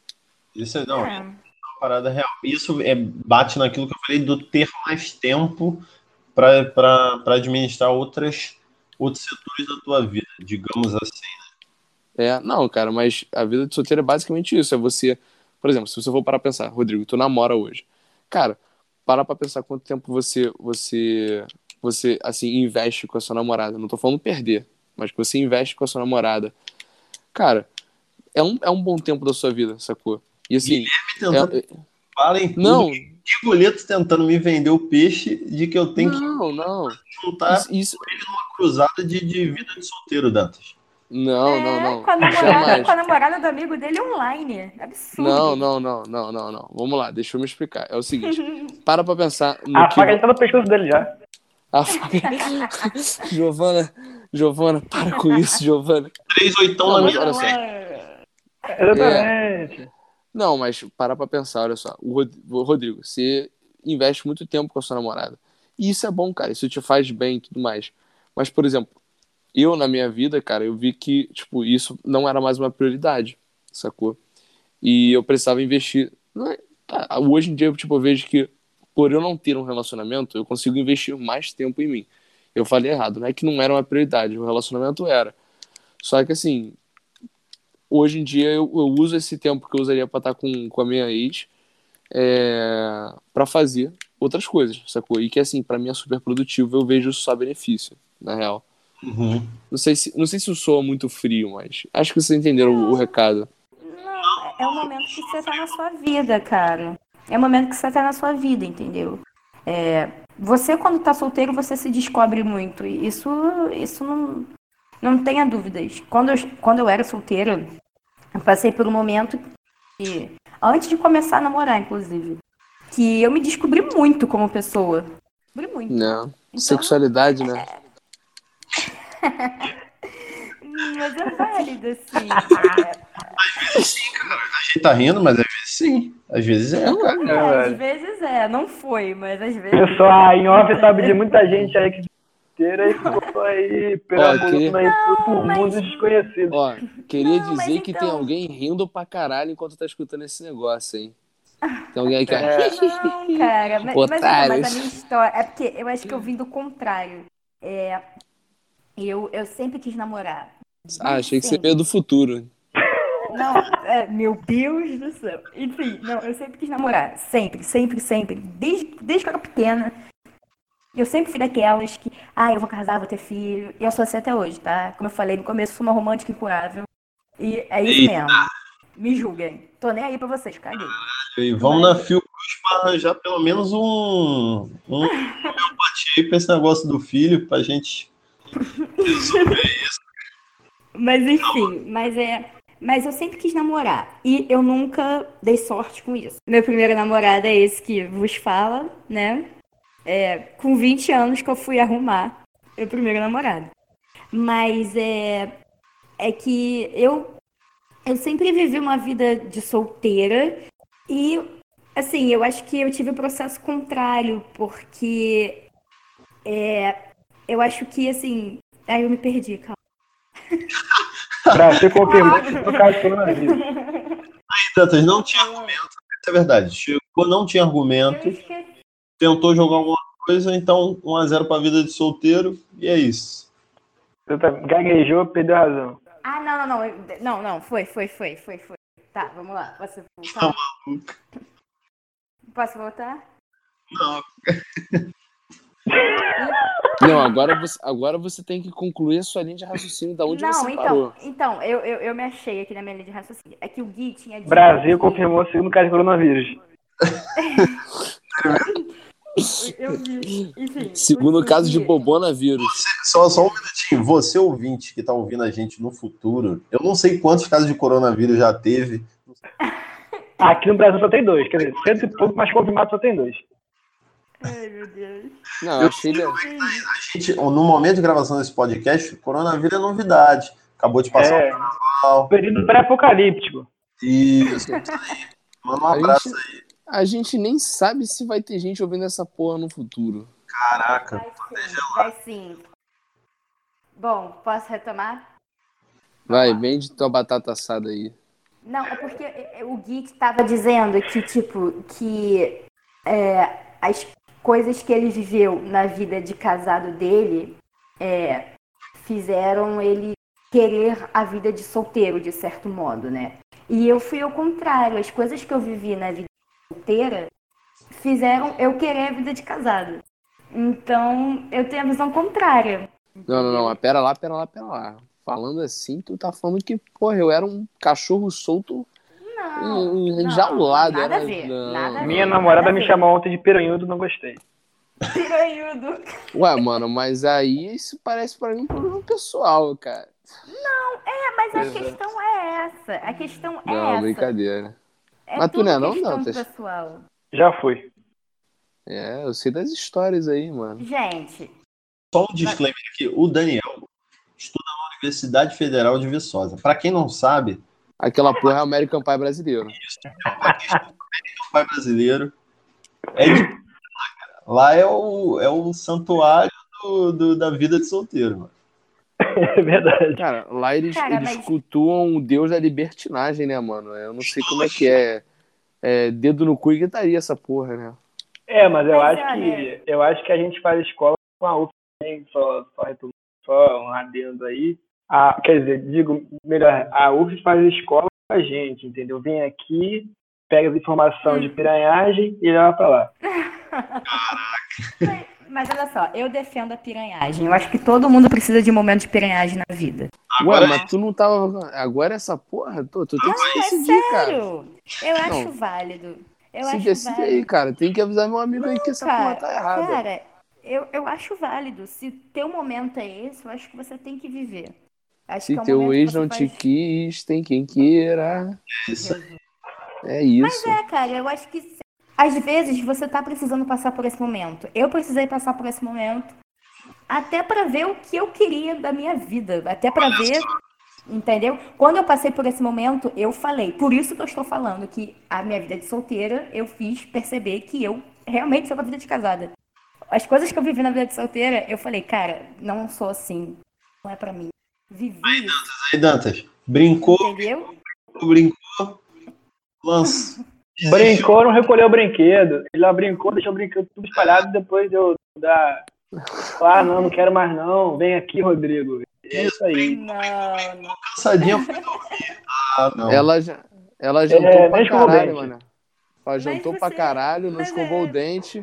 Isso é, não, é uma parada real. Isso é, bate naquilo que eu falei do ter mais tempo para administrar outras, outros setores da tua vida, digamos assim. Né? É, não, cara, mas a vida de solteiro é basicamente isso. É você por exemplo, se você for parar pra pensar, Rodrigo, tu namora hoje. Cara, para pra pensar quanto tempo você, você, você, assim, investe com a sua namorada. Não tô falando perder, mas que você investe com a sua namorada. Cara, é um, é um bom tempo da sua vida, sacou? E assim. Tentando... É... Falem não. Tigoleto tentando me vender o peixe de que eu tenho não, que não. juntar isso, isso... ele numa cruzada de, de vida de solteiro, Dantas. Não, é, não, não. Com a, namorada, com a namorada do amigo dele online. Absurdo. Não, não, não, não, não, não. Vamos lá, deixa eu me explicar. É o seguinte, para pra pensar. No a que... faca tá no pescoço dele já. A faca. Giovana, Giovana, para com isso, Giovana. Três oitão na minha Exatamente. É... Não, mas para pra pensar, olha só. O Rodrigo, você investe muito tempo com a sua namorada. E isso é bom, cara. Isso te faz bem e tudo mais. Mas, por exemplo, eu, na minha vida, cara, eu vi que, tipo, isso não era mais uma prioridade, sacou? E eu precisava investir. É, tá, hoje em dia, tipo, eu vejo que, por eu não ter um relacionamento, eu consigo investir mais tempo em mim. Eu falei errado, não é que não era uma prioridade, o relacionamento era. Só que, assim, hoje em dia eu, eu uso esse tempo que eu usaria pra estar com, com a minha ex é, para fazer outras coisas, sacou? E que, assim, para mim é super produtivo, eu vejo só benefício, na real. Uhum. Não, sei se, não sei se eu sou muito frio, mas acho que vocês entenderam o, o recado. Não, é o momento que você tá na sua vida, cara. É o momento que você tá na sua vida, entendeu? É, você, quando tá solteiro, você se descobre muito. Isso, isso não, não tenha dúvidas. Quando eu, quando eu era solteira, eu passei por um momento que, antes de começar a namorar, inclusive, que eu me descobri muito como pessoa. Descobri muito. Não. Então, Sexualidade, né? É, mas é válido, sim. Às vezes sim, cara. A gente tá rindo, mas às vezes sim. Às vezes é, cara. É, às vezes é. Não foi, mas às vezes. Pessoal, em off sabe de muita gente aí que inteira e ficou aí perambulando queria... aí por mundos desconhecidos. Ó, queria não, dizer que então... tem alguém rindo pra caralho enquanto tá escutando esse negócio, hein? Tem alguém aí que... É. Não, cara, mas, mas, mas, a minha história... É porque eu acho que eu vim do contrário. É, eu, eu sempre quis namorar. Ah, achei que você veio do futuro. Não, é, meu Deus do céu. Enfim, não, eu sempre quis namorar. Sempre, sempre, sempre. Desde, desde que eu era pequena. Eu sempre fui daquelas que, ah, eu vou casar, vou ter filho. E eu sou assim até hoje, tá? Como eu falei no começo, sou uma romântica incurável. E é isso Eita. mesmo. Me julguem. Tô nem aí pra vocês, caguei. E vamos Mas... na Fiocruz pra arranjar pelo menos um, um homeopatia aí pra esse negócio do filho, pra gente resolver isso. Mas enfim, mas é. Mas eu sempre quis namorar. E eu nunca dei sorte com isso. Meu primeiro namorado é esse que vos fala, né? É, com 20 anos que eu fui arrumar meu primeiro namorado. Mas é, é que eu, eu sempre vivi uma vida de solteira e, assim, eu acho que eu tive o um processo contrário, porque é, eu acho que, assim. Aí eu me perdi, calma. pra ser confirmado, no caso coronavírus. Aí, Dantas, não tinha argumento. Essa é verdade. Chegou, não tinha argumento. Tentou jogar alguma coisa, então 1x0 pra vida de solteiro, e é isso. Gaguejou, perdeu a razão. Ah, não, não, não. Não, não, foi, foi, foi, foi, foi. Tá, vamos lá. Posso voltar? Tá Posso voltar? Não. Não, agora você, agora você tem que concluir a sua linha de raciocínio da onde não, você então, parou. Então, eu, eu, eu me achei aqui na minha linha de raciocínio. É que o Gui tinha dito. Brasil confirmou o segundo caso de coronavírus. eu vi. Enfim. Segundo caso de bobonavírus. Só, só um minutinho. Você, ouvinte, que tá ouvindo a gente no futuro, eu não sei quantos casos de coronavírus já teve. Aqui no Brasil só tem dois. Quer dizer, cento e pouco, mas confirmado só tem dois. Ai, meu Deus. Não, eu achei. A gente, no momento de gravação desse podcast, coronavírus é novidade. Acabou de passar É. o carnaval. Período pré-apocalíptico. Isso. Manda um abraço gente- aí. A gente nem sabe se vai ter gente ouvindo essa porra no futuro. Caraca. Vai sim, vai sim. Bom, posso retomar? Vai, vende tua batata assada aí. Não, é porque é, é, o Gui estava dizendo que, tipo, que é, as coisas que ele viveu na vida de casado dele é, fizeram ele querer a vida de solteiro, de certo modo, né? E eu fui ao contrário. As coisas que eu vivi na vida solteira fizeram eu querer a vida de casado. Então, eu tenho a visão contrária. Não, não, não, mas pera lá, pera lá, pera lá. Falando assim, tu tá falando que, porra, eu era um cachorro solto Não, en- não, enjaulado. nada era- a ver, não. nada a ver. Minha namorada me chamou ontem de piranhudo, não gostei. piranhudo. Ué, mano, mas aí isso parece pra mim um problema pessoal, cara. Mas a questão é essa. A questão é Não, essa. brincadeira. É Mas tu não é não, Dantas? pessoal. Já fui. É, eu sei das histórias aí, mano. Gente, Só um disclaimer aqui. O Daniel estuda na Universidade Federal de Viçosa. Para quem não sabe, Aquela porra é American Pie brasileiro. o pai brasileiro é de... Lá é o, é o santuário do, do- da vida de solteiro, mano. É verdade. Cara, lá eles, Cara, eles mas- cultuam o deus da libertinagem, né, mano? Eu não sei como é que é. É dedo no cu e gritaria essa porra, né? É, mas eu Mas acho olha- que eu acho que a gente faz escola com a UF também, só, só, retomando, só um adendo aí. A, quer dizer, digo melhor, a UF faz escola com a gente, entendeu? Vem aqui, pega as informações de piranhagem e leva pra lá. mas olha só, eu defendo a piranhagem. Eu acho que todo mundo precisa de um momento de piranhagem na vida. Agora Ué, mas tu não tava. Agora essa porra, tu, tu tem que se É decidir, cara. sério. Eu acho Não. válido. Eu se acho decide válido. aí, cara. Tem que avisar meu amigo aí que essa porra Cara, tá errada. cara, eu, eu acho válido. Se teu momento é esse, eu acho que você tem que viver. Acho que Se é teu ex não te faz- quis, tem quem queira. isso É isso. É, cara, eu acho que às vezes você tá precisando passar por esse momento. Eu precisei passar por esse momento até pra ver o que eu queria da minha vida, até pra ver, entendeu? Quando eu passei por esse momento, eu falei. Por isso que eu estou falando que a minha vida de solteira eu fiz perceber que eu realmente sou uma vida de casada. As coisas que eu vivi na vida de solteira, eu falei, cara, não sou assim, não é pra mim. Vivi isso, aí, Dantas. Brincou, entendeu? brincou, lança. Brincou, não recolheu o brinquedo. Ele lá brincou, deixou o brinquedo tudo espalhado, depois eu dar. Ah, não, não quero mais não. Vem aqui, Rodrigo. É isso aí. Não, não. Cansadinha foi dormir. Ah, não. Ela, já, ela jantou É, pra caralho, dente. mano. Ela jantou você- pra caralho, não mas escovou é- o dente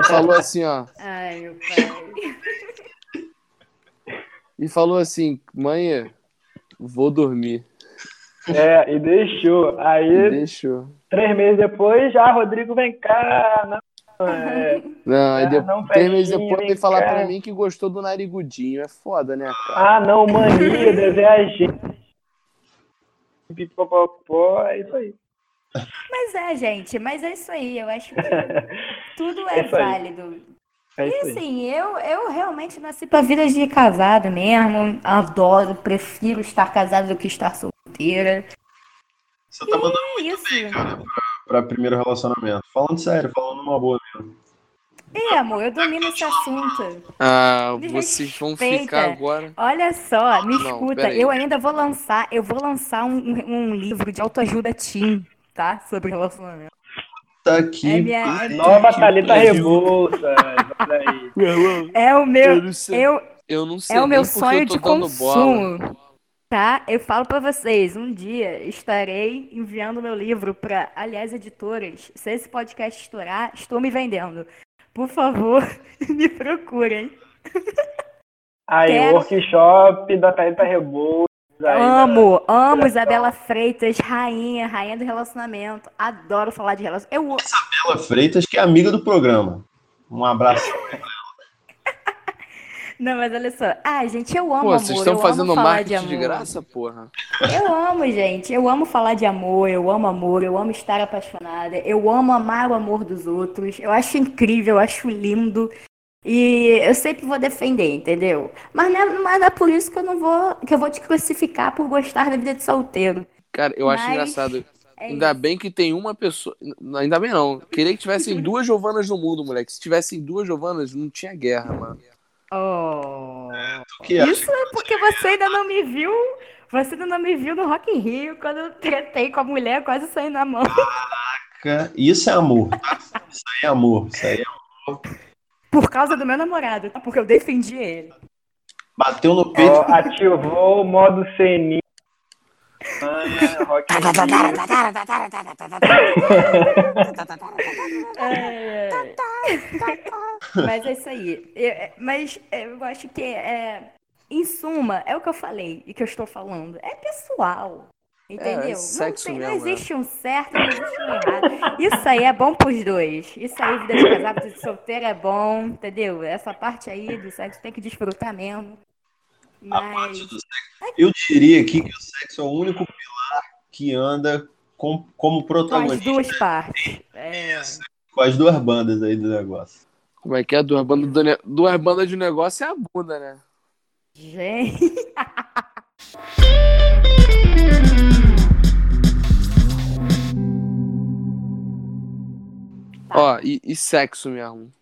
e falou assim, ó. Ai, meu pai. E falou assim, mãe, vou dormir. É, e deixou. E Aí, deixou. três meses depois, já, Rodrigo, vem cá. Não, é, Não, aí Ah, depois, não, três meses depois vem veio falar cá. pra mim que gostou do narigudinho. É foda, né, cara? ah, não, mania, gente. Pipopopó, é isso aí. Mas é, gente, mas é isso aí. Eu acho que tudo é, É válido. É E isso aí. assim, eu, eu realmente nasci pra vida de casado mesmo. Adoro, prefiro estar casada do que estar solteira. Você tá mandando É isso. pra primeiro relacionamento. Falando sério, falando uma boa mesmo. É, amor, eu domino esse assunto. Ah, Me vocês vão ficar agora. Olha só, me Não, escuta, eu ainda vou lançar, eu vou lançar um, um livro de autoajuda teen, tá? Sobre relacionamento. Puta que é minha, é Nova Thalita Rebouças. É o meu. Eu, eu, eu não sei é o meu sonho de consumo. Bola. Tá? Eu falo para vocês, um dia estarei enviando meu livro para, aliás, editoras. Se esse podcast estourar, estou me vendendo. Por favor, me procurem. Aí, Quero... workshop da Thalita Rebouças. Amo, amo Isabela Freitas, rainha, rainha do relacionamento. Adoro falar de relacionamento. Eu... Isabela Freitas, que é amiga do programa. Um abraço. Não, mas olha só. Ah, gente, eu amo Pô, amor. vocês estão fazendo marketing de, de, graça, porra? Eu amo, gente. Eu amo falar de amor, eu amo amor, eu amo estar apaixonada, eu amo amar o amor dos outros. Eu acho incrível, eu acho lindo. E eu sempre vou defender, entendeu? Mas não, é, mas é por isso que eu não vou. que eu vou te crucificar por gostar da vida de solteiro. Cara, eu mas... acho engraçado. É ainda bem que tem uma pessoa. Ainda bem não. Queria que tivessem duas Giovanas no mundo, moleque. Se tivessem duas Giovanas, não tinha guerra, mano. Oh. Isso é porque você ainda não me viu. Você ainda não me viu no Rock in Rio quando eu tretei com a mulher, quase saindo na mão. Caraca, isso é amor? Isso aí é amor. Isso aí é amor. Por causa do meu namorado, tá? Porque eu defendi ele. Bateu no peito. Oh, ativou o modo CNI. É, mas é isso aí. Eu, é, mas eu acho que é, em suma, é o que eu falei e que eu estou falando. É pessoal. Entendeu? É, não, tem, não, existe um certo, não existe um errado. Isso aí é bom pros dois. Isso aí, vida de casado, de solteiro é bom, entendeu? Essa parte aí do sexo tem que desfrutar mesmo. Mas... A parte do sexo. Eu diria aqui que o sexo é o único pilar que anda com, como protagonista. Com as duas partes. É... Com as duas bandas aí do negócio. Como é que é? Duas bandas, do ne... duas bandas de negócio é a bunda, né? Gente. Ó, e, e, sexo mesmo.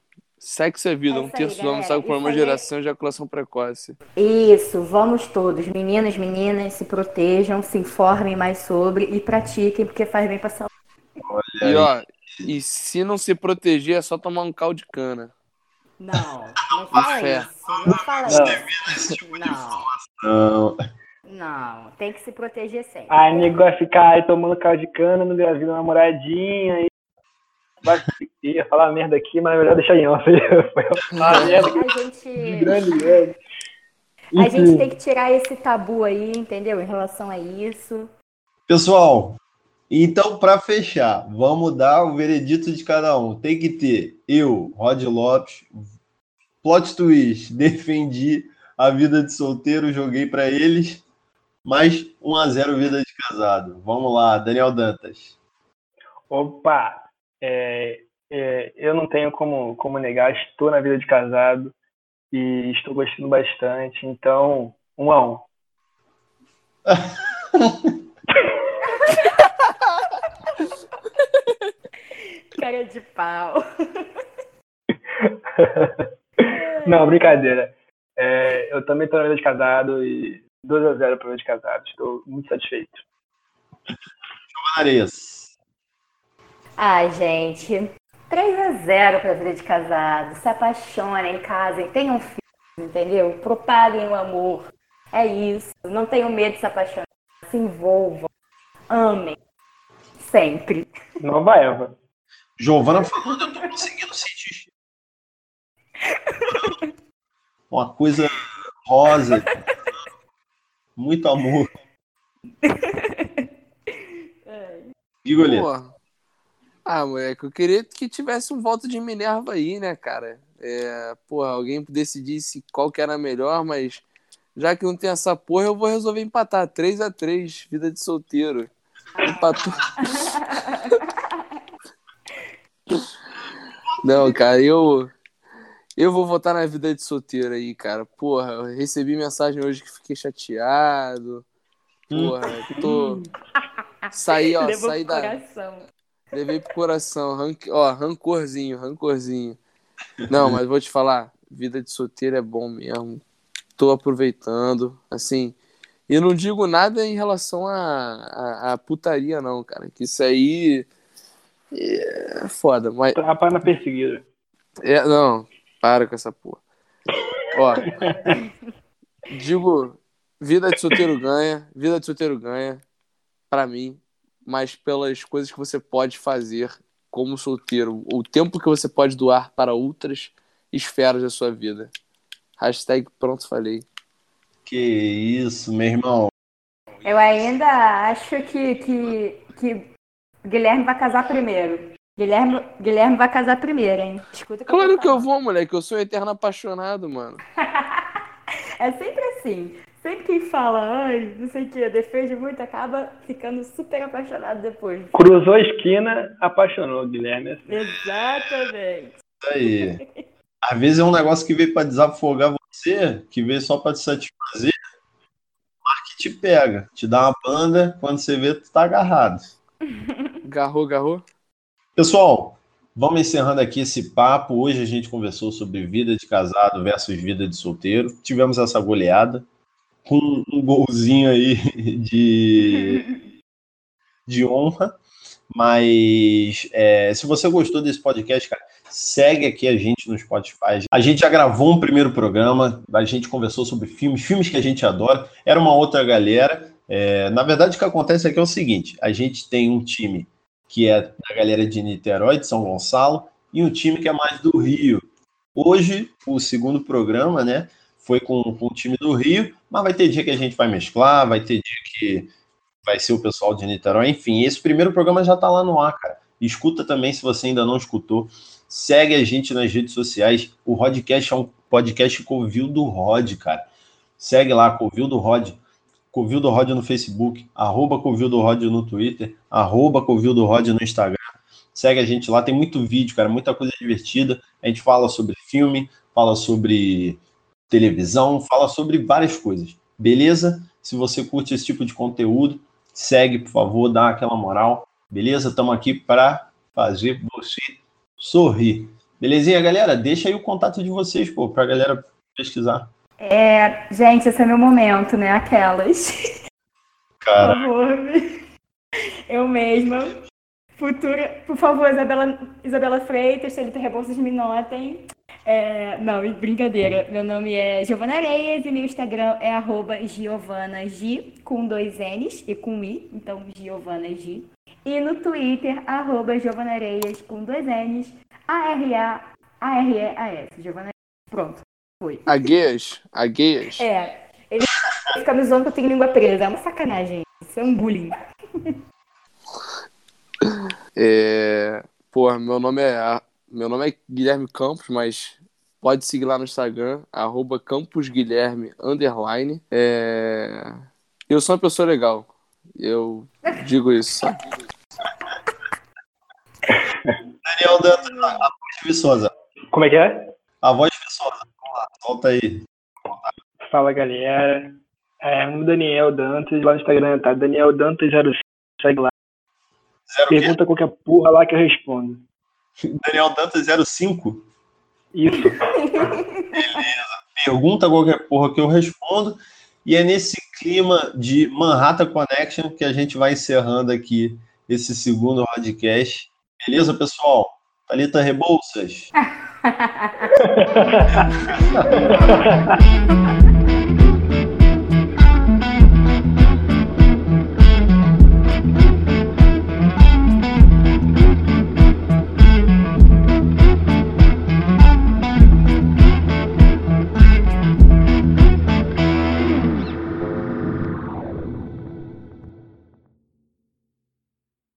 Sexo é vida, é um terço do homem sabe por uma geração de ejaculação precoce. Isso, vamos todos, meninas, meninas, se protejam, se informem mais sobre e pratiquem, porque faz bem pra saúde. Olha e ó, e se não se proteger, é só tomar um caldo de cana. Não, não fala isso. Não fala isso. Não. Não, tem que se proteger sempre. Aí nego vai ficar aí tomando caldo de cana, não gravida namoradinha, vai ia falar merda aqui, mas é melhor deixar em off. a gente... grande. A gente tem que tirar esse tabu aí, entendeu? Em relação a isso. Pessoal, então para fechar, vamos dar o veredito de cada um. Tem que ter eu, Rod Lopes, plot twist, defendi a vida de solteiro, joguei para eles, mais 1 a 0 vida de casado. Vamos lá, Daniel Dantas. Opa, é, é, eu não tenho como, como negar, estou na vida de casado e estou gostando bastante, então, um a um. Cara de pau. Não, brincadeira. É, eu também estou na vida de casado e 2 a 0 para vida de casado. Estou muito satisfeito. Giovanna Ai, gente. 3 a 0 para a vida de casado. Se apaixonem, casem, tenham filhos, entendeu? Propaguem o amor. É isso. Não tenham medo de se apaixonar. Se envolvam. Amem. Sempre. Nova Eva. Giovana falando, eu tô conseguindo sentir. Uma coisa rosa. Muito amor. Igor ah, moleque, eu queria que tivesse um voto de Minerva aí, né, cara? É, porra, alguém decidisse qual que era melhor, mas já que não tem essa porra, eu vou resolver empatar. 3 a 3 vida de solteiro. Empatou. não, cara, eu. Eu vou votar na vida de solteiro aí, cara. Porra, eu recebi mensagem hoje que fiquei chateado. Porra, tô. Saí, ó, Levou saí da. Coração. Levei pro coração. Ó, rancorzinho, rancorzinho. Não, mas vou te falar, vida de solteiro é bom mesmo. Tô aproveitando, assim. E não digo nada em relação a, a, a, putaria, não, cara. Que isso aí. É foda, mas. Trapa na perseguida. É, não, para com essa porra. Ó. digo, vida de solteiro ganha, vida de solteiro ganha, para mim, mas pelas coisas que você pode fazer como solteiro, o tempo que você pode doar para outras esferas da sua vida. Hashtag pronto, falei. Que isso, meu irmão. Eu ainda acho que, que, que Guilherme vai casar primeiro. Guilherme, Guilherme vai casar primeiro, hein? Escuta que claro eu que eu vou, moleque. Eu sou um eterno apaixonado, mano. é sempre assim. Sempre quem fala, ai, não sei o que, defende muito, acaba ficando super apaixonado depois. Cruzou a esquina, apaixonou, Guilherme. Exatamente. Isso aí. Às vezes é um negócio que veio para desafogar você, que veio só para te satisfazer, mas que te pega, te dá uma banda, quando você vê, tu tá agarrado. Garrou, garrou. Pessoal, vamos encerrando aqui esse papo. Hoje a gente conversou sobre vida de casado versus vida de solteiro. Tivemos essa goleada com um golzinho aí de, de honra. Mas é, se você gostou desse podcast, cara, segue aqui a gente no Spotify. A gente já gravou um primeiro programa, a gente conversou sobre filmes, filmes que a gente adora. Era uma outra galera. É, na verdade, o que acontece aqui é o seguinte: a gente tem um time que é da galera de Niterói, de São Gonçalo, e um time que é mais do Rio. Hoje, o segundo programa, né, foi com, com o time do Rio, mas vai ter dia que a gente vai mesclar, vai ter dia que vai ser o pessoal de Niterói, enfim, esse primeiro programa já está lá no ar, cara. Escuta também se você ainda não escutou. Segue a gente nas redes sociais. O Rodcast é um podcast Covil do Rod, cara. Segue lá, Covil do Rod. Covil do Rod no Facebook, arroba Covil do Rod no Twitter, arroba Covil do Rod no Instagram. Segue a gente lá, tem muito vídeo, cara, muita coisa divertida. A gente fala sobre filme, fala sobre televisão, fala sobre várias coisas. Beleza? Se você curte esse tipo de conteúdo, segue, por favor, dá aquela moral. Beleza? Estamos aqui para fazer você sorrir. Belezinha, galera? Deixa aí o contato de vocês, pô, para a galera pesquisar. É, gente, esse é meu momento, né? Aquelas. Cara. Por favor. Eu mesma. Futura. Por favor, Isabela, Isabela Freitas, Celita Rebouças, me notem. É, não, brincadeira. Meu nome é Giovana Areias e meu Instagram é arroba Giovana com dois N's e com I, então Giovana G. E no Twitter, arroba Giovana Areias com dois N's, A-R-A-R-E-A-S. Giovana Pronto, foi. Agueias? Agueias? É. Ele fica me zoando que eu tenho língua presa. É uma sacanagem. Isso é um bullying. É... Pô, meu nome é meu nome é Guilherme Campos, mas pode seguir lá no Instagram, arroba camposguilherme, underline. É... Eu sou uma pessoa legal. Eu digo isso, sabe? Daniel Dantas, a voz de Viçosa. Como é que é? A voz de Viçosa. Vamos lá, solta aí. Fala, galera. É, meu nome é Daniel Dantas, lá no Instagram tá Daniel Dantas05, segue lá. Zero Pergunta qualquer porra lá que eu respondo. Daniel Dantas 05? Isso. Beleza. Pergunta qualquer porra que eu respondo. E é nesse clima de Manhattan Connection que a gente vai encerrando aqui esse segundo podcast. Beleza, pessoal? Thalita Rebouças.